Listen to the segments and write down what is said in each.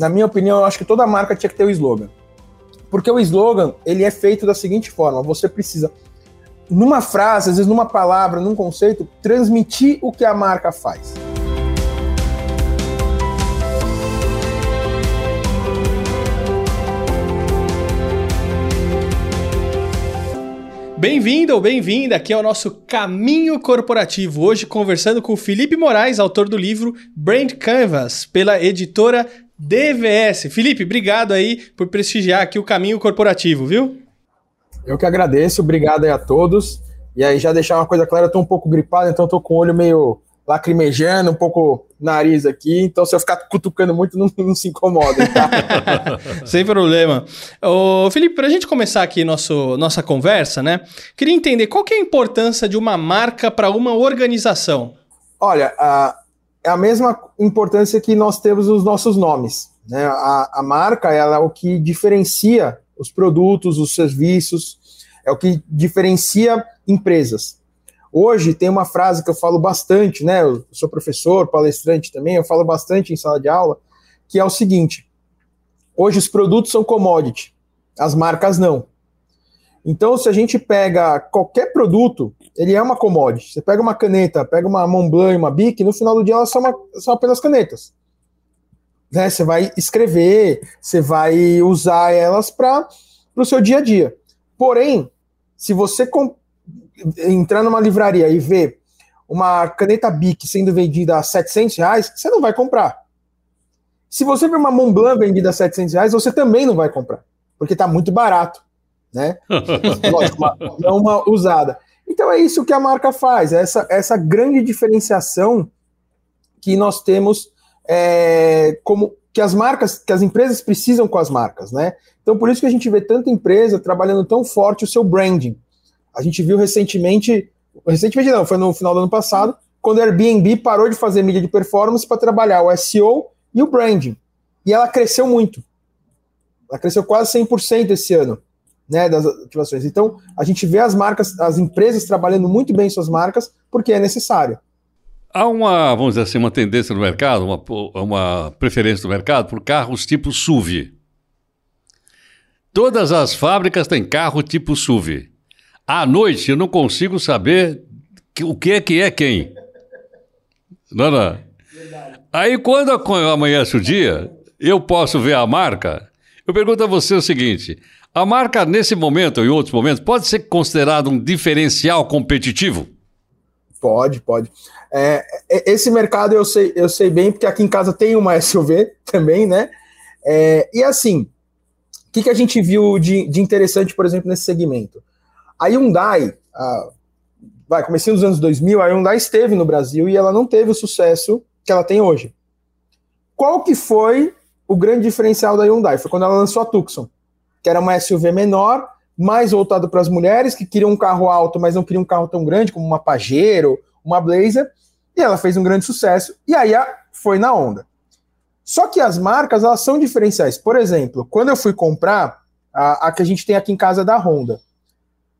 na minha opinião, eu acho que toda marca tinha que ter o slogan. Porque o slogan, ele é feito da seguinte forma, você precisa, numa frase, às vezes numa palavra, num conceito, transmitir o que a marca faz. Bem-vindo ou bem-vinda aqui ao nosso Caminho Corporativo. Hoje conversando com o Felipe Moraes, autor do livro Brand Canvas, pela editora DVS. Felipe, obrigado aí por prestigiar aqui o Caminho Corporativo, viu? Eu que agradeço, obrigado aí a todos. E aí já deixar uma coisa clara, eu tô um pouco gripado, então tô com o olho meio lacrimejando, um pouco nariz aqui, então se eu ficar cutucando muito, não, não se incomoda, tá? Sem problema. Ô, Felipe, para a gente começar aqui nosso, nossa conversa, né? Queria entender qual que é a importância de uma marca para uma organização. Olha, a, é a mesma importância que nós temos os nossos nomes. Né? A, a marca ela é o que diferencia os produtos, os serviços, é o que diferencia empresas. Hoje tem uma frase que eu falo bastante, né? Eu sou professor, palestrante também, eu falo bastante em sala de aula, que é o seguinte: hoje os produtos são commodity, as marcas não. Então, se a gente pega qualquer produto, ele é uma commodity. Você pega uma caneta, pega uma Montblanc, uma Bic, no final do dia elas são, uma, são apenas canetas. Né? Você vai escrever, você vai usar elas para o seu dia a dia. Porém, se você entrar numa livraria e ver uma caneta Bic sendo vendida a 700 reais, você não vai comprar. Se você ver uma Montblanc vendida a 700 reais, você também não vai comprar, porque está muito barato, né? Lógico, uma, uma usada. Então é isso que a marca faz, é essa, essa grande diferenciação que nós temos é, como que as marcas, que as empresas precisam com as marcas, né? Então por isso que a gente vê tanta empresa trabalhando tão forte o seu branding. A gente viu recentemente, recentemente não, foi no final do ano passado, quando a Airbnb parou de fazer mídia de performance para trabalhar o SEO e o branding. E ela cresceu muito. Ela cresceu quase 100% esse ano, né, das ativações. Então, a gente vê as marcas, as empresas trabalhando muito bem suas marcas, porque é necessário. Há uma, vamos dizer assim, uma tendência no mercado, uma, uma preferência do mercado por carros tipo SUV. Todas as fábricas têm carro tipo SUV. À noite eu não consigo saber o que é que é quem. Não, não. Aí quando amanhece o dia, eu posso ver a marca. Eu pergunto a você o seguinte: a marca, nesse momento em outros momentos, pode ser considerada um diferencial competitivo? Pode, pode. É, é esse mercado eu sei, eu sei bem, porque aqui em casa tem uma SUV também, né? É, e assim, o que, que a gente viu de, de interessante, por exemplo, nesse segmento? A Hyundai, a, vai, comecei nos anos 2000, a Hyundai esteve no Brasil e ela não teve o sucesso que ela tem hoje. Qual que foi o grande diferencial da Hyundai? Foi quando ela lançou a Tucson, que era uma SUV menor, mais voltado para as mulheres que queriam um carro alto, mas não queriam um carro tão grande como uma Pajero, uma Blazer, e ela fez um grande sucesso, e aí foi na onda. Só que as marcas, elas são diferenciais. Por exemplo, quando eu fui comprar a, a que a gente tem aqui em casa da Honda,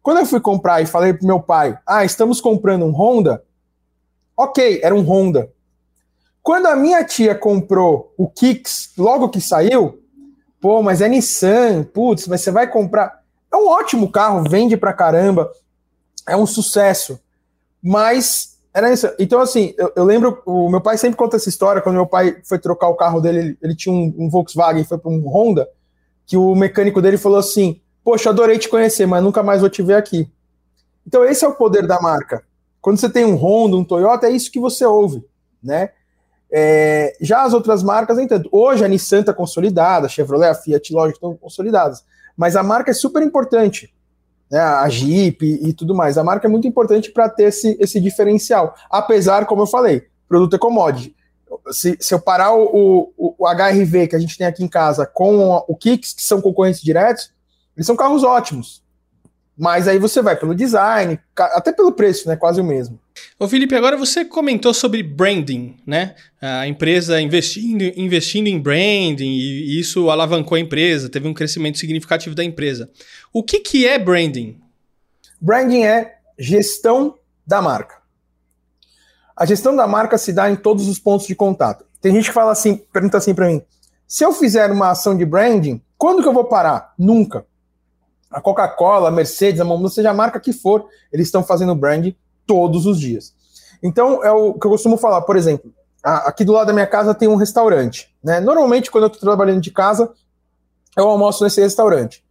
quando eu fui comprar e falei pro meu pai, ah, estamos comprando um Honda, ok, era um Honda. Quando a minha tia comprou o Kicks, logo que saiu, pô, mas é Nissan, putz, mas você vai comprar. É um ótimo carro, vende pra caramba, é um sucesso. Mas era isso. Então, assim, eu, eu, lembro, o meu pai sempre conta essa história, quando meu pai foi trocar o carro dele, ele, ele tinha um, um Volkswagen, foi para um Honda, que o mecânico dele falou assim: Poxa, adorei te conhecer, mas nunca mais vou te ver aqui. Então, esse é o poder da marca. Quando você tem um Honda, um Toyota, é isso que você ouve, né? É, já as outras marcas, nem. Hoje a Nissan está consolidada, a Chevrolet, a Fiat, lógico, estão consolidadas. Mas a marca é super importante. Né? A Jeep e, tudo mais. A marca é muito importante para ter esse, esse diferencial. Apesar, como eu falei, produto é commodity. Se, se eu parar o, o, o, HRV que a gente tem aqui em casa com o Kicks, que são concorrentes diretos, eles são carros ótimos. Mas aí você vai pelo design, até pelo preço, né? Quase o mesmo. Ô Felipe, agora você comentou sobre branding, né? A empresa investindo, investindo em branding e isso alavancou a empresa, teve um crescimento significativo da empresa. O que, que é branding? Branding é gestão da marca. A gestão da marca se dá em todos os pontos de contato. Tem gente que fala assim, pergunta assim para mim: Se eu fizer uma ação de branding, quando que eu vou parar? Nunca. A Coca-Cola, a Mercedes, a Mamão, seja a marca que for, eles estão fazendo branding todos os dias. Então, é o que eu costumo falar, por exemplo, aqui do lado da minha casa tem um restaurante. Né? Normalmente, quando eu estou trabalhando de casa, eu almoço nesse restaurante.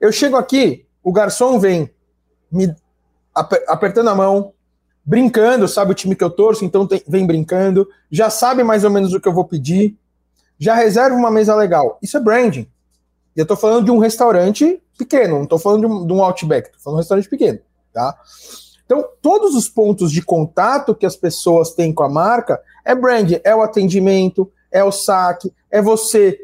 Eu chego aqui, o garçom vem me apertando a mão, brincando, sabe o time que eu torço, então tem, vem brincando, já sabe mais ou menos o que eu vou pedir, já reserva uma mesa legal. Isso é branding. E eu tô falando de um restaurante pequeno, não tô falando de um, de um Outback, tô falando de um restaurante pequeno, tá? Então, todos os pontos de contato que as pessoas têm com a marca é branding, é o atendimento, é o saque, é você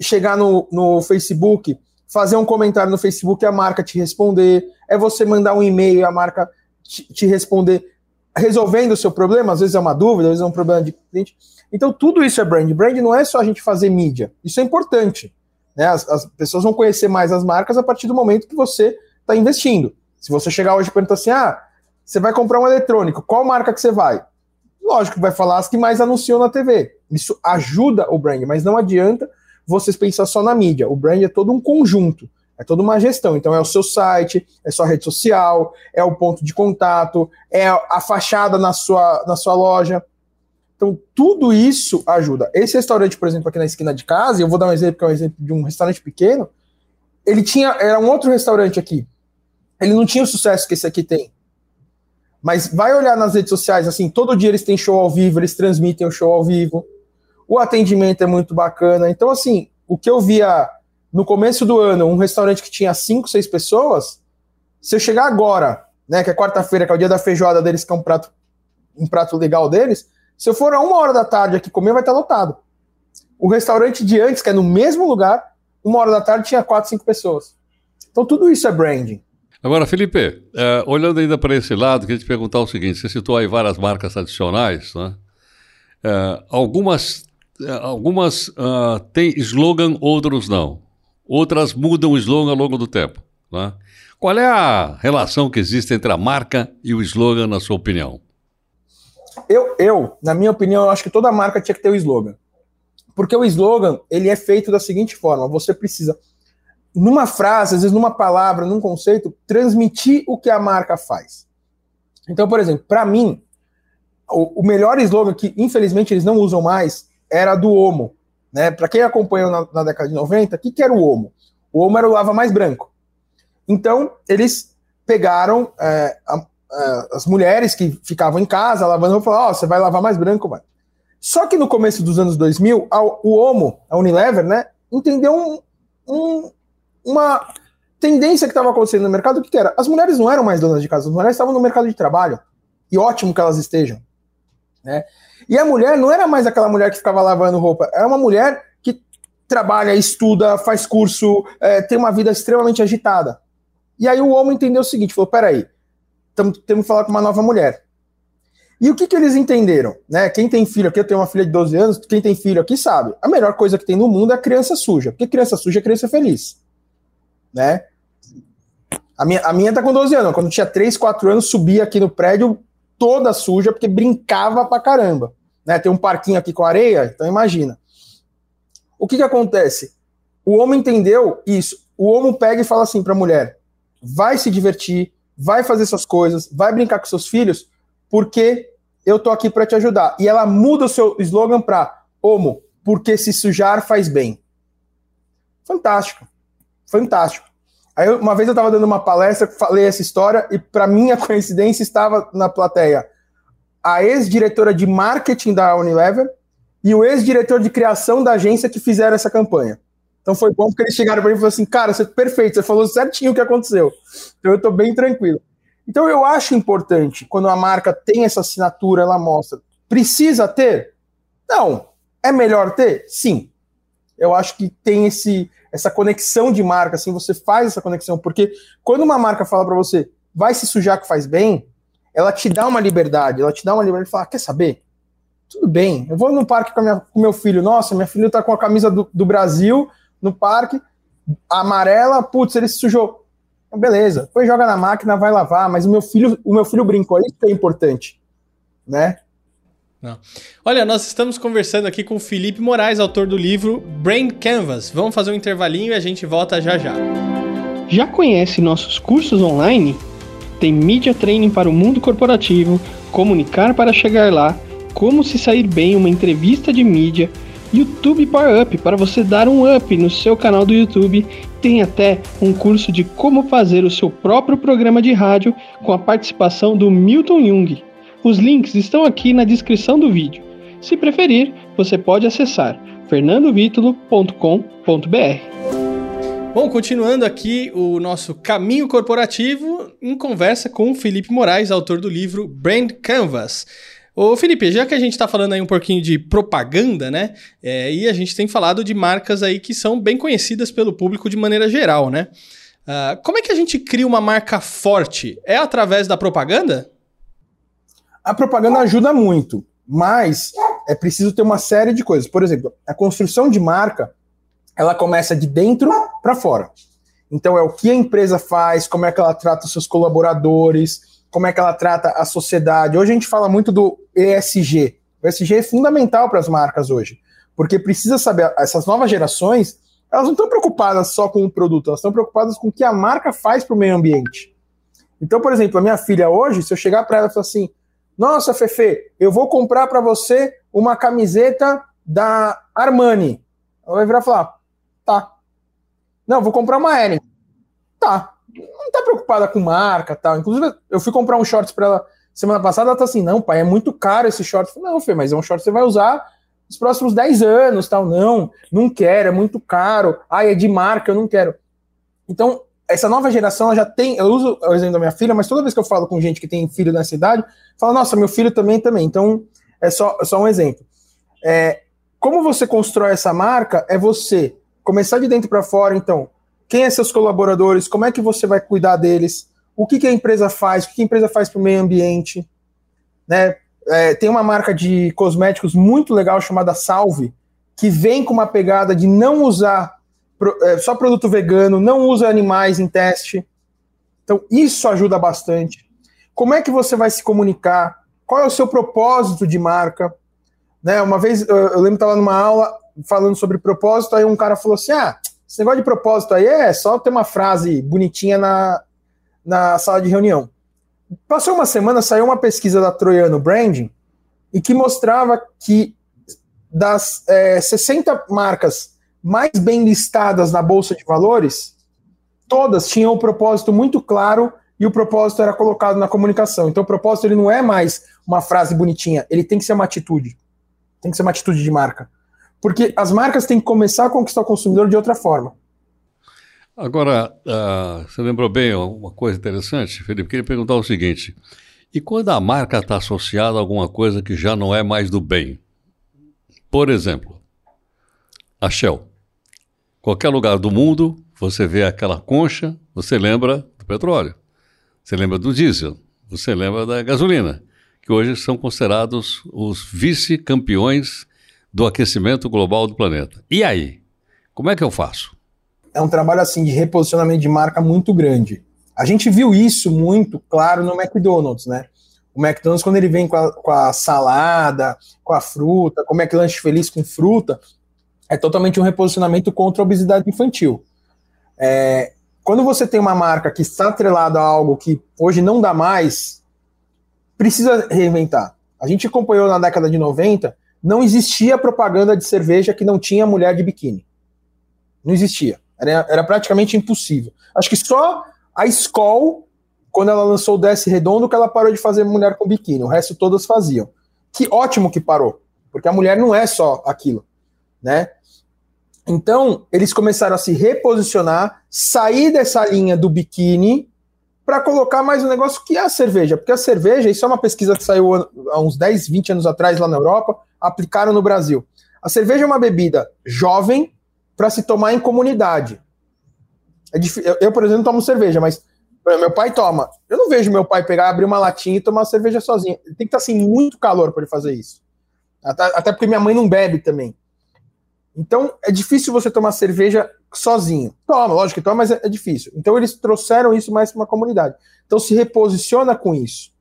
chegar no, no Facebook, fazer um comentário no Facebook e a marca te responder, é você mandar um e-mail e a marca te, te responder resolvendo o seu problema, às vezes é uma dúvida, às vezes é um problema de cliente. Então, tudo isso é brand. Brand não é só a gente fazer mídia. Isso é importante. Né? As, as pessoas vão conhecer mais as marcas a partir do momento que você está investindo. Se você chegar hoje e perguntar assim, ah, você vai comprar um eletrônico, qual marca que você vai? Lógico que vai falar as que mais anunciam na TV. Isso ajuda o brand, mas não adianta vocês pensar só na mídia. O brand é todo um conjunto. É toda uma gestão. Então, é o seu site, é sua rede social, é o ponto de contato, é a fachada na sua, na sua loja. Então, tudo isso ajuda. Esse restaurante, por exemplo, aqui na esquina de casa, eu vou dar um exemplo que é um exemplo de um restaurante pequeno. Ele tinha, era um outro restaurante aqui. Ele não tinha o sucesso que esse aqui tem. Mas vai olhar nas redes sociais, assim, todo dia eles têm show ao vivo, eles transmitem o show ao vivo. O atendimento é muito bacana. Então, assim, o que eu via no começo do ano, um restaurante que tinha cinco, seis pessoas, se eu chegar agora, né, que é quarta-feira, que é o dia da feijoada deles, que é um prato, um prato legal deles, se eu for a uma hora da tarde aqui comer, vai estar lotado. O restaurante de antes, que é no mesmo lugar, uma hora da tarde tinha quatro, cinco pessoas. Então tudo isso é branding. Agora, Felipe, uh, olhando ainda para esse lado, queria te perguntar o seguinte: você citou aí várias marcas adicionais, né? Uh, algumas uh, algumas têm slogan, outros não outras mudam o slogan ao longo do tempo. Né? Qual é a relação que existe entre a marca e o slogan, na sua opinião? Eu, eu, na minha opinião, acho que toda marca tinha que ter o slogan. Porque o slogan, ele é feito da seguinte forma, você precisa, numa frase, às vezes numa palavra, num conceito, transmitir o que a marca faz. Então, por exemplo, para mim, o, o, melhor slogan que, infelizmente, eles não usam mais, era do Omo. Né? Para quem acompanhou na, na, década de 90, o que, que era o Omo? O Omo era o lava mais branco. Então, eles pegaram é, a, a, as mulheres que ficavam em casa lavando e falaram: Ó, oh, você vai lavar mais branco, vai. Só que no começo dos anos 2000, a, o Omo, a Unilever, né, entendeu um, um, uma tendência que estava acontecendo no mercado, que, era? As mulheres não eram mais donas de casa, as mulheres estavam no mercado de trabalho. E ótimo que elas estejam. Né? E a mulher não era mais aquela mulher que ficava lavando roupa, era uma mulher que trabalha, estuda, faz curso, é, tem uma vida extremamente agitada. E aí o homem entendeu o seguinte: falou, peraí, temos que falar com uma nova mulher. E o que, que eles entenderam? Né? Quem tem filho aqui, eu tenho uma filha de 12 anos, quem tem filho aqui sabe. A melhor coisa que tem no mundo é criança suja. Porque criança suja é criança feliz. Né? A minha, a minha tá com 12 anos. Quando tinha 3, 4 anos, subia aqui no prédio, toda suja, porque brincava pra caramba. Né? Tem um parquinho aqui com areia, então imagina. O que, que acontece? O homem entendeu isso. O homem pega e fala assim pra mulher: vai se divertir, vai fazer suas coisas, vai brincar com seus filhos, porque eu tô aqui para te ajudar. E ela muda o seu slogan para Homo, porque se sujar faz bem. Fantástico. Fantástico. Aí uma vez eu estava dando uma palestra, falei essa história e para minha coincidência estava na plateia a ex-diretora de marketing da Unilever e o ex-diretor de criação da agência que fizeram essa campanha. Então foi bom porque eles chegaram para mim e falaram assim: "Cara, você perfeito, você falou certinho o que aconteceu". Então eu estou bem tranquilo. Então eu acho importante quando a marca tem essa assinatura, ela mostra. Precisa ter? Não. É melhor ter? Sim. Eu acho que tem esse essa conexão de marca, assim, você faz essa conexão, porque quando uma marca fala para você, vai se sujar que faz bem, ela te dá uma liberdade, ela te dá uma liberdade de falar, quer saber? Tudo bem, eu vou no parque com, minha, com meu filho, nossa, minha filha tá com a camisa do, do Brasil no parque, amarela, putz, ele se sujou. Então, beleza, depois joga na máquina, vai lavar, mas o meu filho, o meu filho brincou, isso que é importante, né? Não. Olha, nós estamos conversando aqui com Felipe Moraes, autor do livro Brain Canvas. Vamos fazer um intervalinho e a gente volta já já. Já conhece nossos cursos online? Tem Media Training para o mundo corporativo, Comunicar para chegar lá, Como se sair bem uma entrevista de mídia, YouTube Power Up para você dar um up no seu canal do YouTube. Tem até um curso de como fazer o seu próprio programa de rádio com a participação do Milton Jung. Os links estão aqui na descrição do vídeo. Se preferir, você pode acessar fernandovitulo.com.br. Bom, continuando aqui o nosso caminho corporativo em conversa com o Felipe Moraes, autor do livro Brand Canvas. Ô Felipe, já que a gente está falando aí um pouquinho de propaganda, né? É, e a gente tem falado de marcas aí que são bem conhecidas pelo público de maneira geral, né? Uh, como é que a gente cria uma marca forte? É através da propaganda? A propaganda ajuda muito, mas é preciso ter uma série de coisas. Por exemplo, a construção de marca ela começa de dentro para fora. Então é o que a empresa faz, como é que ela trata seus colaboradores, como é que ela trata a sociedade. Hoje a gente fala muito do ESG. O ESG é fundamental para as marcas hoje, porque precisa saber essas novas gerações, elas não estão preocupadas só com o produto, elas estão preocupadas com o que a marca faz para o meio ambiente. Então, por exemplo, a minha filha hoje, se eu chegar para ela e falar assim: "Nossa, Fefe, eu vou comprar para você uma camiseta da Armani". Ela vai virar e falar: Tá. Não, vou comprar uma Eren. Tá. Não tá preocupada com marca tal. Inclusive, eu fui comprar um shorts pra ela semana passada, ela tá assim, não, pai, é muito caro esse short. Falei, não, Fê, mas é um short que você vai usar nos próximos 10 anos, tal. Não, não quero, é muito caro. Ah, é de marca, eu não quero. Então, essa nova geração já tem. Eu uso o exemplo da minha filha, mas toda vez que eu falo com gente que tem filho nessa idade, fala, nossa, meu filho também também. Então, é só, é só um exemplo. É, como você constrói essa marca é você começar de dentro para fora, então, quem é seus colaboradores, como é que você vai cuidar deles, o que, que a empresa faz, o que, que a empresa faz para o meio ambiente, né? É, tem uma marca de cosméticos muito legal chamada Salve, que vem com uma pegada de não usar só produto vegano, não usa animais em teste. Então, isso ajuda bastante. Como é que você vai se comunicar? Qual é o seu propósito de marca? Né, uma vez eu, eu lembro que estava numa aula, falando sobre propósito, aí um cara falou assim: ah, esse negócio de propósito aí é só ter uma frase bonitinha na, na sala de reunião. Passou uma semana, saiu uma pesquisa da Troiano Branding e que mostrava que das é, 60 marcas mais bem listadas na Bolsa de Valores, todas tinham um propósito muito claro e o propósito era colocado na comunicação. Então o propósito ele não é mais uma frase bonitinha, ele tem que ser uma atitude. Tem que ser uma atitude de marca. Porque as marcas têm que começar a conquistar o consumidor de outra forma. Agora, uh, você lembrou bem uma coisa interessante, Felipe? Queria perguntar o seguinte: e quando a marca está associada a alguma coisa que já não é mais do bem? Por exemplo, a Shell. Qualquer lugar do mundo, você vê aquela concha, você lembra do petróleo, você lembra do diesel, você lembra da gasolina, que hoje são considerados os vice-campeões do aquecimento global do planeta. E aí? Como é que eu faço? É um trabalho assim de reposicionamento de marca muito grande. A gente viu isso muito claro no McDonald's, né? O McDonald's, quando ele vem com a, com a salada, com a fruta, como é que lanche feliz com fruta, é totalmente um reposicionamento contra a obesidade infantil. É, quando você tem uma marca que está atrelada a algo que hoje não dá mais, precisa reinventar. A gente acompanhou na década de 90 não existia propaganda de cerveja que não tinha mulher de biquíni. Não existia. Era, era praticamente impossível. Acho que só a Skoll, quando ela lançou o Desce Redondo, que ela parou de fazer mulher com biquíni. O resto todas faziam. Que ótimo que parou. Porque a mulher não é só aquilo, né? Então, eles começaram a se reposicionar, sair dessa linha do biquíni para colocar mais um negócio que é a cerveja. Porque a cerveja, isso é uma pesquisa que saiu há uns 10, 20 anos atrás lá na Europa, aplicaram no Brasil. A cerveja é uma bebida jovem para se tomar em comunidade. É eu, eu, por exemplo, tomo cerveja, mas meu pai toma. Eu não vejo meu pai pegar, abrir uma latinha e tomar cerveja sozinho. Tem que estar assim muito calor para ele fazer isso. Até, até porque minha mãe não bebe também. Então é difícil você tomar cerveja sozinho. Toma, lógico que toma, mas é, é difícil. Então eles trouxeram isso mais para uma comunidade. Então se reposiciona com isso.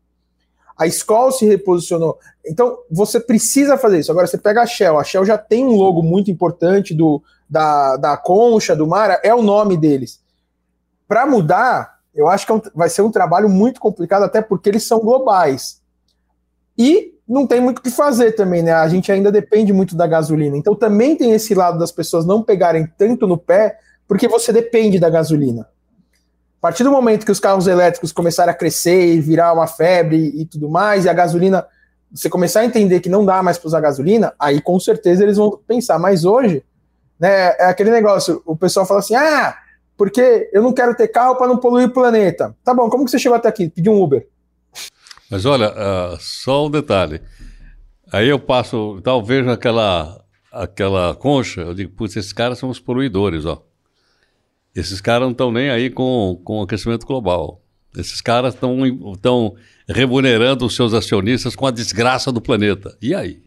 a Skoll se reposicionou. Então, você precisa fazer isso. Agora, você pega a Shell, a Shell já tem um logo muito importante do, da, da Concha, do Mara, é o nome deles. Para mudar, eu acho que é vai ser um trabalho muito complicado, até porque eles são globais. E não tem muito o que fazer também, né? A gente ainda depende muito da gasolina. Então também tem esse lado das pessoas não pegarem tanto no pé, porque você depende da gasolina. A partir do momento que os carros elétricos começarem a crescer e virar uma febre e tudo mais, e a gasolina, você começar a entender que não dá mais para usar gasolina, aí com certeza eles vão pensar. Mas hoje, né, é aquele negócio, o pessoal fala assim: ah, porque eu não quero ter carro para não poluir o planeta. Tá bom, como que você chegou até aqui? Pediu um Uber. Mas olha, uh, só um detalhe. Aí eu passo, tal, vejo aquela, aquela concha, eu digo, putz, esses caras são os poluidores, ó. Esses caras não estão nem aí com, com o aquecimento global. Esses caras estão remunerando os seus acionistas com a desgraça do planeta. E aí?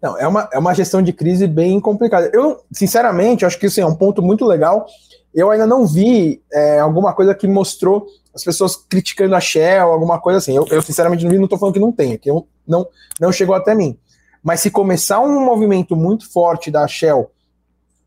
Não, é uma, é uma gestão de crise bem complicada. Eu, sinceramente, acho que isso assim, é um ponto muito legal. Eu ainda não vi é, alguma coisa que mostrou as pessoas criticando a Shell, alguma coisa assim. Eu, eu sinceramente, não estou falando que não tem, que eu, não, não chegou até mim. Mas se começar um movimento muito forte da Shell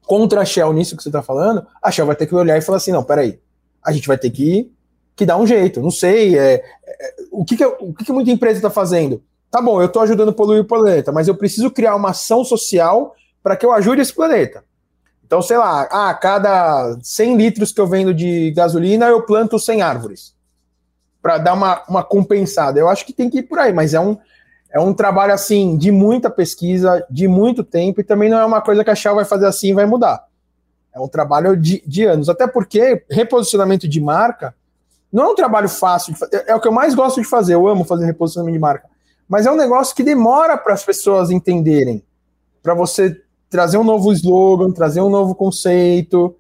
contra a Shell nisso que você está falando, a Shell vai ter que olhar e falar assim: não, peraí, a gente vai ter que, que dar um jeito. Não sei, é, é o, que, que, o que, que muita empresa está fazendo? Tá bom, eu estou ajudando a poluir o planeta, mas eu preciso criar uma ação social para que eu ajude esse planeta. Então, sei lá, a cada 100 litros que eu vendo de gasolina, eu planto 100 árvores. Para dar uma, uma compensada. Eu acho que tem que ir por aí, mas é um, é um trabalho, assim, de muita pesquisa, de muito tempo, e também não é uma coisa que a Shell vai fazer assim e vai mudar. É um trabalho de, de anos. Até porque reposicionamento de marca não é um trabalho fácil. Fazer, é o que eu mais gosto de fazer. Eu amo fazer reposicionamento de marca. Mas é um negócio que demora para as pessoas entenderem. Para você trazer um novo slogan, trazer um novo conceito.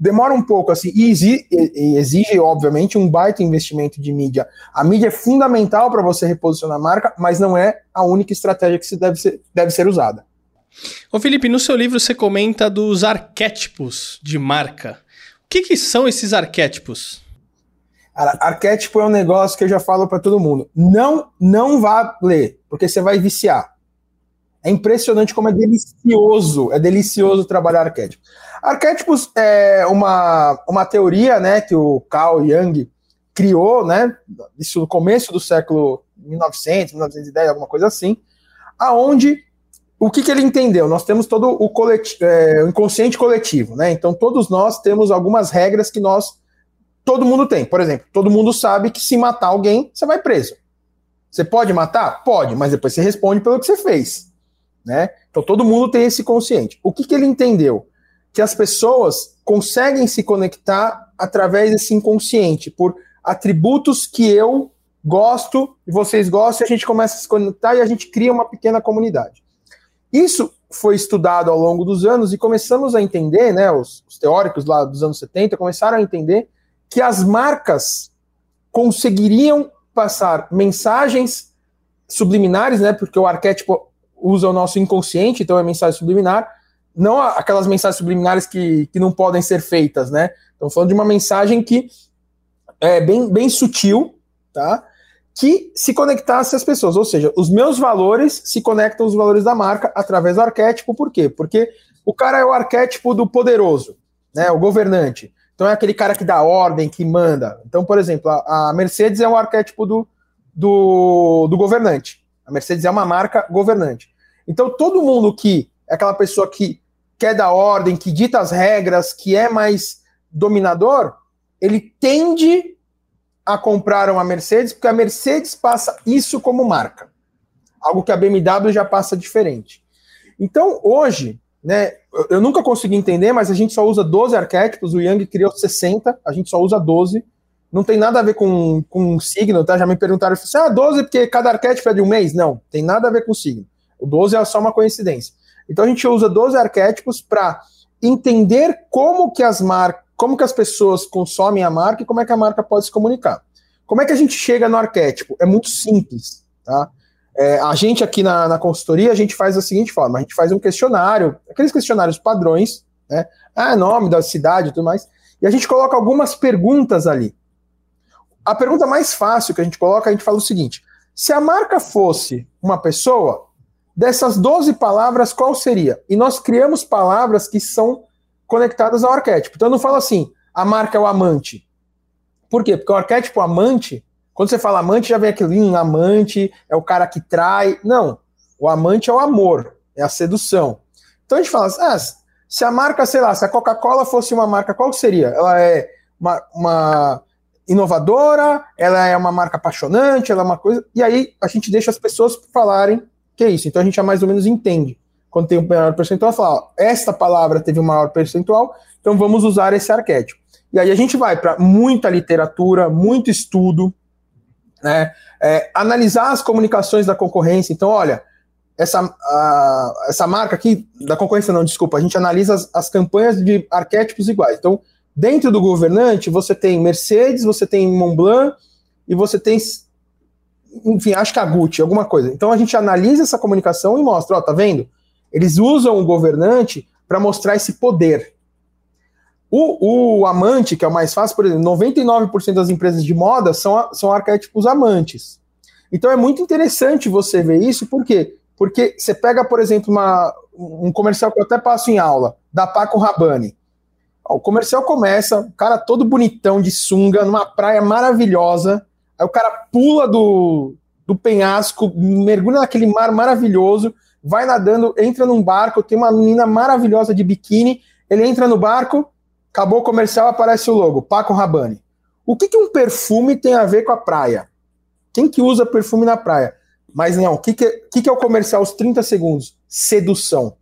Demora um pouco, assim, e exige, e exige, obviamente, um baita investimento de mídia. A mídia é fundamental para você reposicionar a marca, mas não é a única estratégia que deve ser, deve ser usada. Ô Felipe, no seu livro você comenta dos arquétipos de marca. O que, que são esses arquétipos? Cara, arquétipo é um negócio que eu já falo para todo mundo. Não, não vá ler, porque você vai viciar. É impressionante como é delicioso, é delicioso trabalhar arquétipos. Arquétipos é uma, uma teoria, né, que o Carl Jung criou, né, isso no começo do século 1900, 1910, alguma coisa assim, aonde o que, que ele entendeu? Nós temos todo o, é, o inconsciente coletivo, né? Então todos nós temos algumas regras que nós todo mundo tem. Por exemplo, todo mundo sabe que se matar alguém, você vai preso. Você pode matar? Pode, mas depois você responde pelo que você fez né? Então todo mundo tem esse consciente. O que, que ele entendeu? Que as pessoas conseguem se conectar através desse inconsciente, por atributos que eu gosto e vocês gostam, e a gente começa a se conectar e a gente cria uma pequena comunidade. Isso foi estudado ao longo dos anos e começamos a entender, né, os, os teóricos lá dos anos 70 começaram a entender que as marcas conseguiriam passar mensagens subliminares, né, porque o arquétipo usa o nosso inconsciente, então é mensagem subliminar, não aquelas mensagens subliminares que, que não podem ser feitas, né? Estamos falando de uma mensagem que é bem, bem sutil, tá? Que se conectasse às pessoas, ou seja, os meus valores se conectam aos valores da marca através do arquétipo, por quê? Porque o cara é o arquétipo do poderoso, né? O governante. Então é aquele cara que dá ordem, que manda. Então, por exemplo, a, a Mercedes é o arquétipo do, do, do governante. A Mercedes é uma marca governante. Então, todo mundo que é aquela pessoa que quer dar ordem, que dita as regras, que é mais dominador, ele tende a comprar uma Mercedes, porque a Mercedes passa isso como marca. Algo que a BMW já passa diferente. Então, hoje, né, eu nunca consegui entender, mas a gente só usa 12 arquétipos, o Yang criou 60, a gente só usa 12. Não tem nada a ver com, com signo, tá? Já me perguntaram, assim, ah, 12 porque cada arquétipo é de um mês? Não, tem nada a ver com signo. O 12 é só uma coincidência. Então a gente usa 12 arquétipos para entender como que as marcas, como que as pessoas consomem a marca e como é que a marca pode se comunicar. Como é que a gente chega no arquétipo? É muito simples, tá? É, a gente aqui na, na consultoria, a gente faz da seguinte forma, a gente faz um questionário, aqueles questionários padrões, né? Ah, nome da cidade e tudo mais, e a gente coloca algumas perguntas ali. A pergunta mais fácil que a gente coloca, a gente fala o seguinte: Se a marca fosse uma pessoa, dessas 12 palavras, qual seria? E nós criamos palavras que são conectadas ao arquétipo. Então eu não falo assim, a marca é o amante. Por quê? Porque o arquétipo amante, quando você fala amante, já vem aquele um amante, é o cara que trai. Não. O amante é o amor, é a sedução. Então a gente fala assim, ah, se a marca, sei lá, se a Coca-Cola fosse uma marca, qual seria? Ela é uma, uma inovadora, ela é uma marca apaixonante, ela é uma coisa. E aí a gente deixa as pessoas falarem que é isso. Então a gente já mais ou menos entende. Quando tem um maior percentual, fala, ó, esta palavra teve um maior percentual, então vamos usar esse arquétipo. E aí a gente vai para muita literatura, muito estudo, né? É, analisar as comunicações da concorrência. Então, olha, essa, a, essa marca aqui, da concorrência não, desculpa, a gente analisa as, as campanhas de arquétipos iguais. Então, Dentro do governante, você tem Mercedes, você tem Montblanc e você tem, enfim, acho que a Gucci, alguma coisa. Então a gente analisa essa comunicação e mostra, ó, tá vendo? Eles usam o governante para mostrar esse poder. O, o, amante, que é o mais fácil, por exemplo, 99% das empresas de moda são, são arquétipos amantes. Então é muito interessante você ver isso, por quê? Porque você pega, por exemplo, uma, um comercial que eu até passo em aula, da Paco Rabanne. O comercial começa, o cara todo bonitão de sunga, numa praia maravilhosa. Aí o cara pula do, do penhasco, mergulha naquele mar maravilhoso, vai nadando, entra num barco, tem uma menina maravilhosa de biquíni. Ele entra no barco, acabou o comercial, aparece o logo, Paco Rabanne. O que, que um perfume tem a ver com a praia? Quem que usa perfume na praia? Mas não, o que, que, que, que é o comercial aos 30 segundos? Sedução.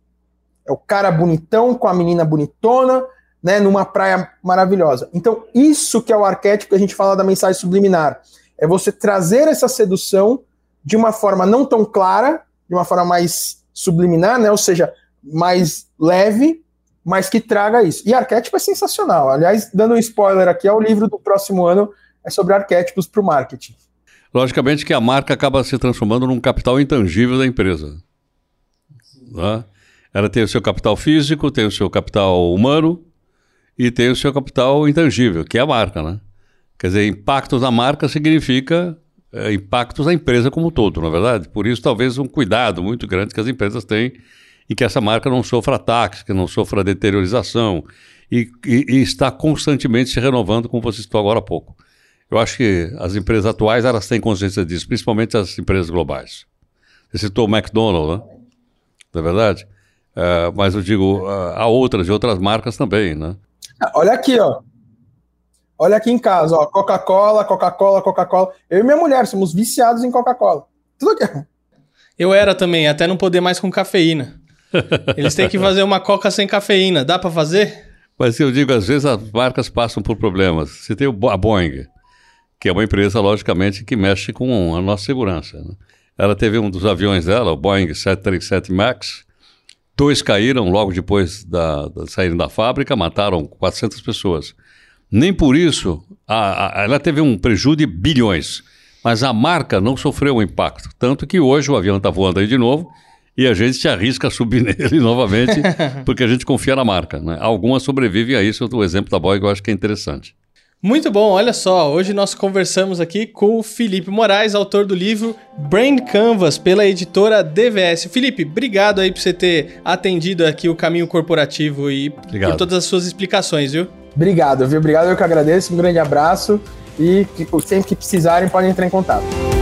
É o cara bonitão com a menina bonitona, né, numa praia maravilhosa. Então, isso que é o arquétipo que a gente fala da mensagem subliminar. É você trazer essa sedução de uma forma não tão clara, de uma forma mais subliminar, né, ou seja, mais leve, mas que traga isso. E arquétipo é sensacional. Aliás, dando um spoiler aqui, é o livro do próximo ano é sobre arquétipos para o marketing. Logicamente que a marca acaba se transformando num capital intangível da empresa. Né? Ela tem o seu capital físico, tem o seu capital humano, e tem o seu capital intangível, que é a marca, né? Quer dizer, impactos na marca significa é, impactos na empresa como um todo, não é verdade? Por isso, talvez um cuidado muito grande que as empresas têm em que essa marca não sofra ataques, que não sofra deteriorização e, e, e está constantemente se renovando, como você citou agora há pouco. Eu acho que as empresas atuais elas têm consciência disso, principalmente as empresas globais. Você citou o McDonald's, né? Não é verdade? É, mas eu digo, há outras e outras marcas também, né? Olha aqui, ó. Olha aqui em casa, ó. Coca-Cola, Coca-Cola, Coca-Cola. Eu e minha mulher somos viciados em Coca-Cola. Tudo aqui. Eu era também, até não poder mais com cafeína. Eles têm que fazer uma coca sem cafeína. Dá para fazer? Mas eu digo, às vezes as marcas passam por problemas. Você tem a Boeing, que é uma empresa, logicamente, que mexe com a nossa segurança. Né? Ela teve um dos aviões dela, o Boeing 737 MAX, Dois caíram logo depois da, da saírem da fábrica, mataram 400 pessoas. Nem por isso, a, a, ela teve um prejuízo de bilhões, mas a marca não sofreu um impacto. Tanto que hoje o avião está voando aí de novo e a gente se arrisca a subir nele novamente porque a gente confia na marca. Né? Algumas sobrevivem a isso. O exemplo da Boeing eu acho que é interessante. Muito bom, olha só, hoje nós conversamos aqui com o Felipe Moraes, autor do livro Brand Canvas, pela editora DVS. Felipe, obrigado aí por você ter atendido aqui o caminho corporativo e obrigado. por todas as suas explicações, viu? Obrigado, viu? Obrigado, eu que agradeço, um grande abraço e sempre que precisarem podem entrar em contato.